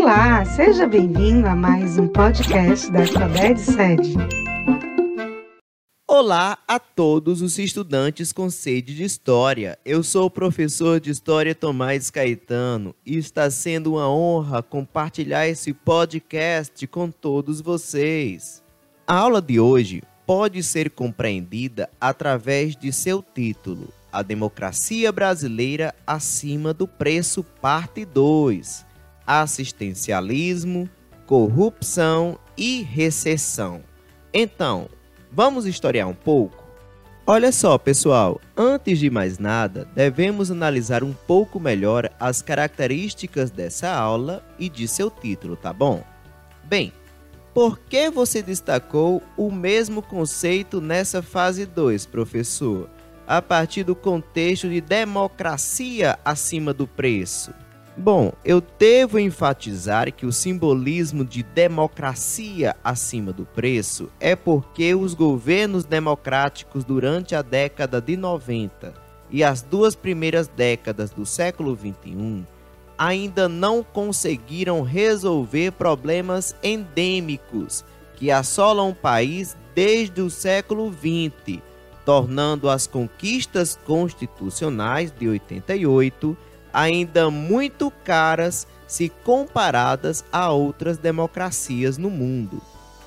Olá, seja bem-vindo a mais um podcast da Alfabete Sede. Olá a todos os estudantes com sede de História. Eu sou o professor de História Tomás Caetano e está sendo uma honra compartilhar esse podcast com todos vocês. A aula de hoje pode ser compreendida através de seu título, A Democracia Brasileira acima do Preço, Parte 2, Assistencialismo, Corrupção e Recessão. Então, vamos historiar um pouco? Olha só, pessoal, antes de mais nada, devemos analisar um pouco melhor as características dessa aula e de seu título, tá bom? Bem, por que você destacou o mesmo conceito nessa fase 2, professor? A partir do contexto de democracia acima do preço. Bom, eu devo enfatizar que o simbolismo de democracia acima do preço é porque os governos democráticos durante a década de 90 e as duas primeiras décadas do século 21 ainda não conseguiram resolver problemas endêmicos que assolam o país desde o século XX, tornando as conquistas constitucionais de 88 ainda muito caras se comparadas a outras democracias no mundo.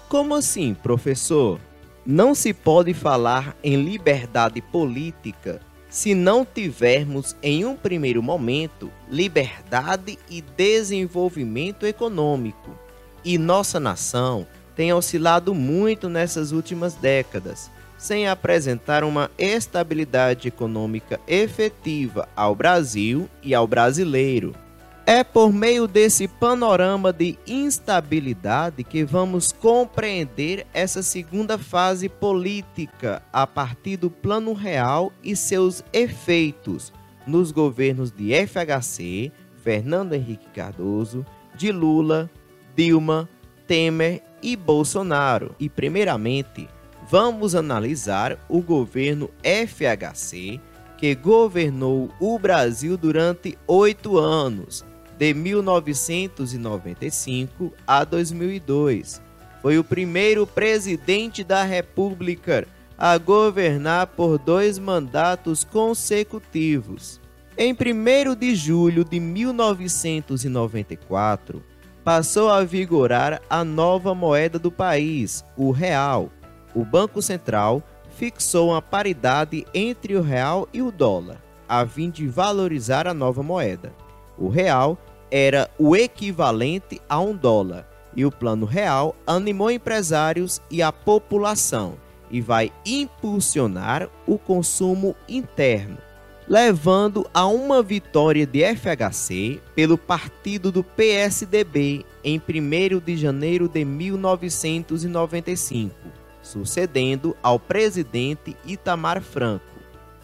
Como assim, professor? Não se pode falar em liberdade política se não tivermos, em um primeiro momento, liberdade e desenvolvimento econômico. E nossa nação tem oscilado muito nessas últimas décadas, sem apresentar uma estabilidade econômica efetiva ao Brasil e ao brasileiro. É por meio desse panorama de instabilidade que vamos compreender essa segunda fase política a partir do Plano Real e seus efeitos nos governos de FHC, Fernando Henrique Cardoso, de Lula, Dilma, Temer e Bolsonaro. E, primeiramente, vamos analisar o governo FHC, que governou o Brasil durante oito anos de 1995 a 2002. Foi o primeiro presidente da República a governar por dois mandatos consecutivos. Em 1 de julho de 1994, passou a vigorar a nova moeda do país, o real. O Banco Central fixou uma paridade entre o real e o dólar, a fim de valorizar a nova moeda. O real era o equivalente a um dólar e o Plano Real animou empresários e a população e vai impulsionar o consumo interno, levando a uma vitória de FHC pelo partido do PSDB em 1 de janeiro de 1995, sucedendo ao presidente Itamar Franco.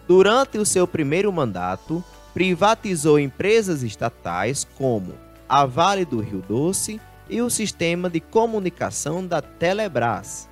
Durante o seu primeiro mandato, privatizou empresas estatais como a Vale do Rio Doce e o sistema de comunicação da Telebrás.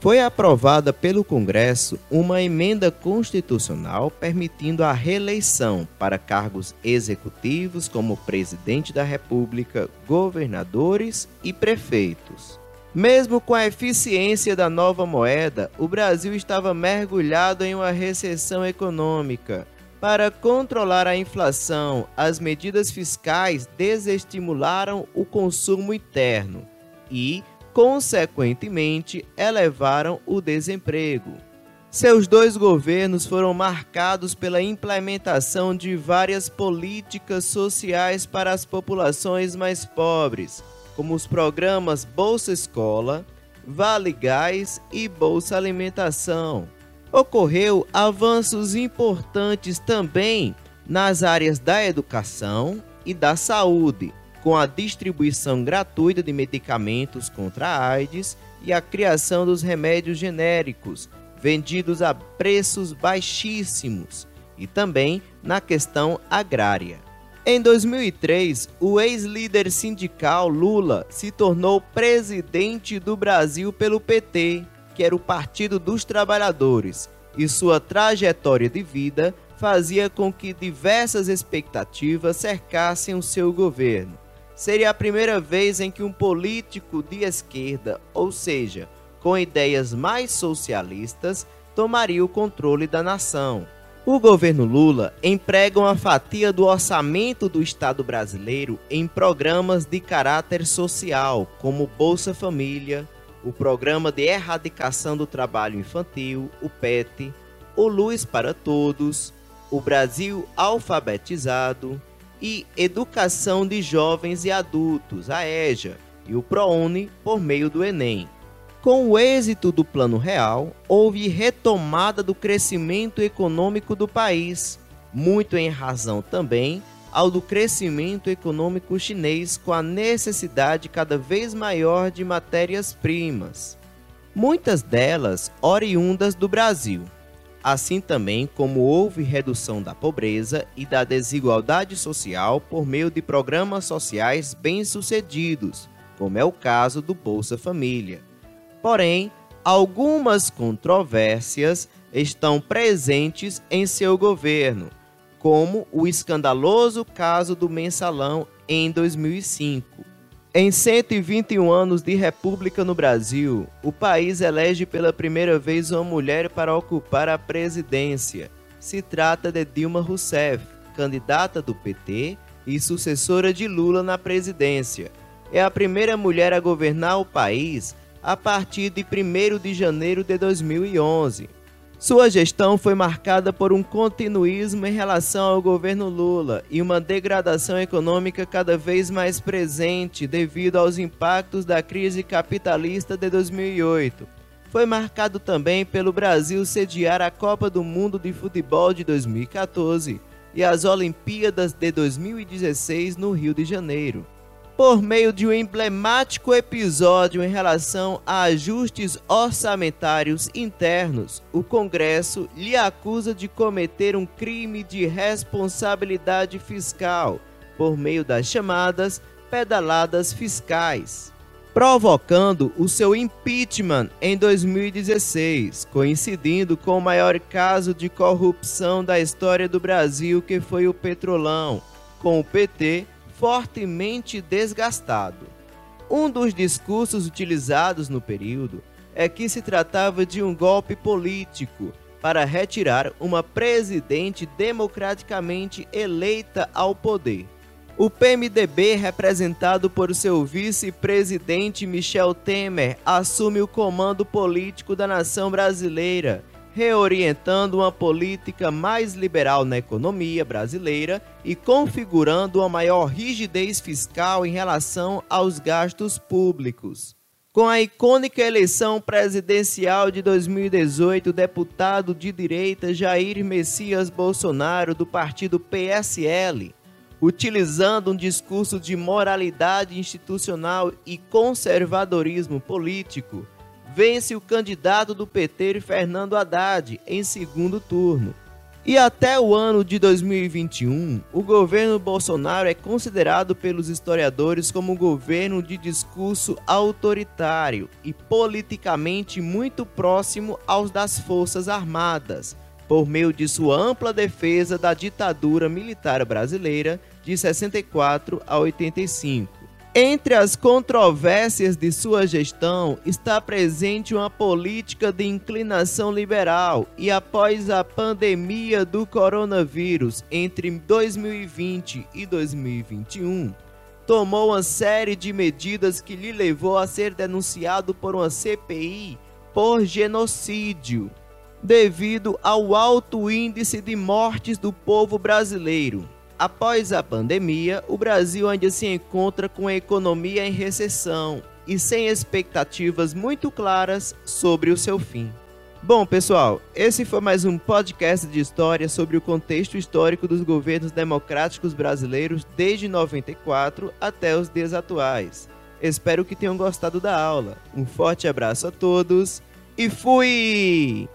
Foi aprovada pelo Congresso uma emenda constitucional permitindo a reeleição para cargos executivos como presidente da República, governadores e prefeitos. Mesmo com a eficiência da nova moeda, o Brasil estava mergulhado em uma recessão econômica para controlar a inflação, as medidas fiscais desestimularam o consumo interno e, consequentemente, elevaram o desemprego. Seus dois governos foram marcados pela implementação de várias políticas sociais para as populações mais pobres, como os programas Bolsa Escola, Vale Gás e Bolsa Alimentação ocorreu avanços importantes também nas áreas da educação e da saúde, com a distribuição gratuita de medicamentos contra a AIDS e a criação dos remédios genéricos, vendidos a preços baixíssimos, e também na questão agrária. Em 2003, o ex-líder sindical Lula se tornou presidente do Brasil pelo PT que era o Partido dos Trabalhadores, e sua trajetória de vida fazia com que diversas expectativas cercassem o seu governo. seria a primeira vez em que um político de esquerda, ou seja, com ideias mais socialistas, tomaria o controle da nação. O governo Lula emprega uma fatia do orçamento do Estado brasileiro em programas de caráter social, como Bolsa Família, o Programa de Erradicação do Trabalho Infantil, o PET, o Luz para Todos, o Brasil Alfabetizado e Educação de Jovens e Adultos, a EJA, e o ProUni por meio do Enem. Com o êxito do Plano Real, houve retomada do crescimento econômico do país, muito em razão também ao do crescimento econômico chinês com a necessidade cada vez maior de matérias-primas, muitas delas oriundas do Brasil. Assim também como houve redução da pobreza e da desigualdade social por meio de programas sociais bem-sucedidos, como é o caso do Bolsa Família. Porém, algumas controvérsias estão presentes em seu governo, como o escandaloso caso do mensalão em 2005. Em 121 anos de república no Brasil, o país elege pela primeira vez uma mulher para ocupar a presidência. Se trata de Dilma Rousseff, candidata do PT e sucessora de Lula na presidência. É a primeira mulher a governar o país a partir de 1 de janeiro de 2011. Sua gestão foi marcada por um continuismo em relação ao governo Lula e uma degradação econômica cada vez mais presente devido aos impactos da crise capitalista de 2008. Foi marcado também pelo Brasil sediar a Copa do Mundo de Futebol de 2014 e as Olimpíadas de 2016 no Rio de Janeiro por meio de um emblemático episódio em relação a ajustes orçamentários internos, o Congresso lhe acusa de cometer um crime de responsabilidade fiscal por meio das chamadas pedaladas fiscais, provocando o seu impeachment em 2016, coincidindo com o maior caso de corrupção da história do Brasil, que foi o Petrolão, com o PT fortemente desgastado. Um dos discursos utilizados no período é que se tratava de um golpe político para retirar uma presidente democraticamente eleita ao poder. O PMDB, representado por seu vice-presidente Michel Temer, assume o comando político da nação brasileira reorientando uma política mais liberal na economia brasileira e configurando uma maior rigidez fiscal em relação aos gastos públicos. Com a icônica eleição presidencial de 2018, o deputado de direita Jair Messias Bolsonaro, do partido PSL, utilizando um discurso de moralidade institucional e conservadorismo político, vence o candidato do PT, Fernando Haddad, em segundo turno. E até o ano de 2021, o governo Bolsonaro é considerado pelos historiadores como um governo de discurso autoritário e politicamente muito próximo aos das Forças Armadas, por meio de sua ampla defesa da ditadura militar brasileira de 64 a 85. Entre as controvérsias de sua gestão está presente uma política de inclinação liberal e após a pandemia do coronavírus entre 2020 e 2021, tomou uma série de medidas que lhe levou a ser denunciado por uma CPI por genocídio, devido ao alto índice de mortes do povo brasileiro. Após a pandemia, o Brasil ainda se encontra com a economia em recessão e sem expectativas muito claras sobre o seu fim. Bom, pessoal, esse foi mais um podcast de história sobre o contexto histórico dos governos democráticos brasileiros desde 94 até os dias atuais. Espero que tenham gostado da aula. Um forte abraço a todos e fui!